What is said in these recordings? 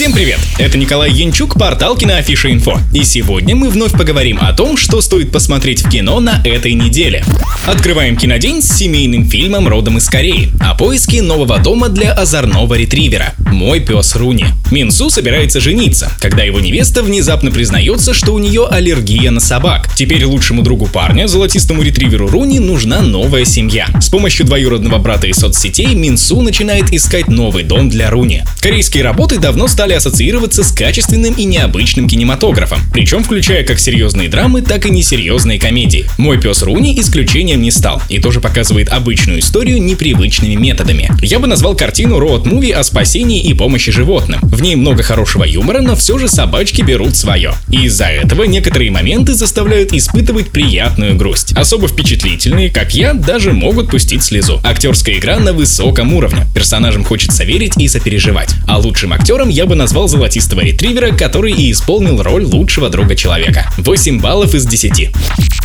Всем привет! Это Николай Янчук, портал Киноафиша Инфо. И сегодня мы вновь поговорим о том, что стоит посмотреть в кино на этой неделе. Открываем кинодень с семейным фильмом родом из Кореи о поиске нового дома для озорного ретривера «Мой пес Руни». Минсу собирается жениться, когда его невеста внезапно признается, что у нее аллергия на собак. Теперь лучшему другу парня, золотистому ретриверу Руни, нужна новая семья. С помощью двоюродного брата из соцсетей Минсу начинает искать новый дом для Руни. Корейские работы давно стали стали ассоциироваться с качественным и необычным кинематографом, причем включая как серьезные драмы, так и несерьезные комедии. «Мой пес Руни» исключением не стал и тоже показывает обычную историю непривычными методами. Я бы назвал картину роуд-муви о спасении и помощи животным. В ней много хорошего юмора, но все же собачки берут свое. И из-за этого некоторые моменты заставляют испытывать приятную грусть. Особо впечатлительные, как я, даже могут пустить слезу. Актерская игра на высоком уровне. Персонажам хочется верить и сопереживать. А лучшим актером я бы назвал золотистого ретривера, который и исполнил роль лучшего друга человека. 8 баллов из 10.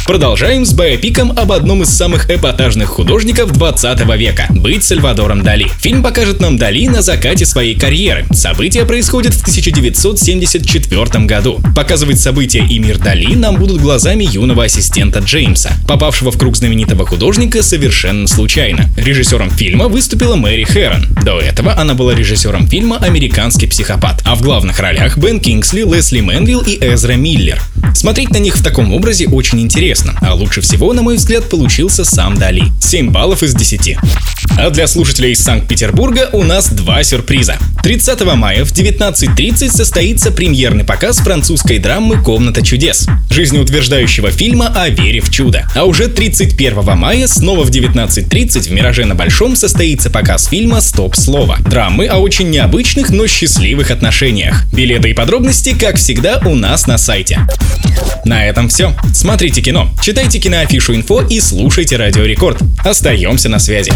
Продолжаем с биопиком об одном из самых эпатажных художников 20 века – быть Сальвадором Дали. Фильм покажет нам Дали на закате своей карьеры. События происходят в 1974 году. Показывать события и мир Дали нам будут глазами юного ассистента Джеймса, попавшего в круг знаменитого художника совершенно случайно. Режиссером фильма выступила Мэри Хэрон. До этого она была режиссером фильма «Американский психопат» а в главных ролях Бен Кингсли, Лесли Мэнвилл и Эзра Миллер. Смотреть на них в таком образе очень интересно, а лучше всего, на мой взгляд, получился сам Дали. 7 баллов из 10. А для слушателей из Санкт-Петербурга у нас два сюрприза. 30 мая в 19.30 состоится премьерный показ французской драмы «Комната чудес», жизнеутверждающего фильма о вере в чудо. А уже 31 мая снова в 19.30 в «Мираже на Большом» состоится показ фильма «Стоп слово» драмы о очень необычных, но счастливых отношениях. Билеты и подробности, как всегда, у нас на сайте. На этом все. Смотрите кино, читайте киноафишу инфо и слушайте Радио Рекорд. Остаемся на связи.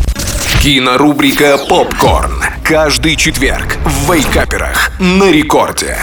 Кинорубрика «Попкорн». Каждый четверг в Вейкаперах на рекорде.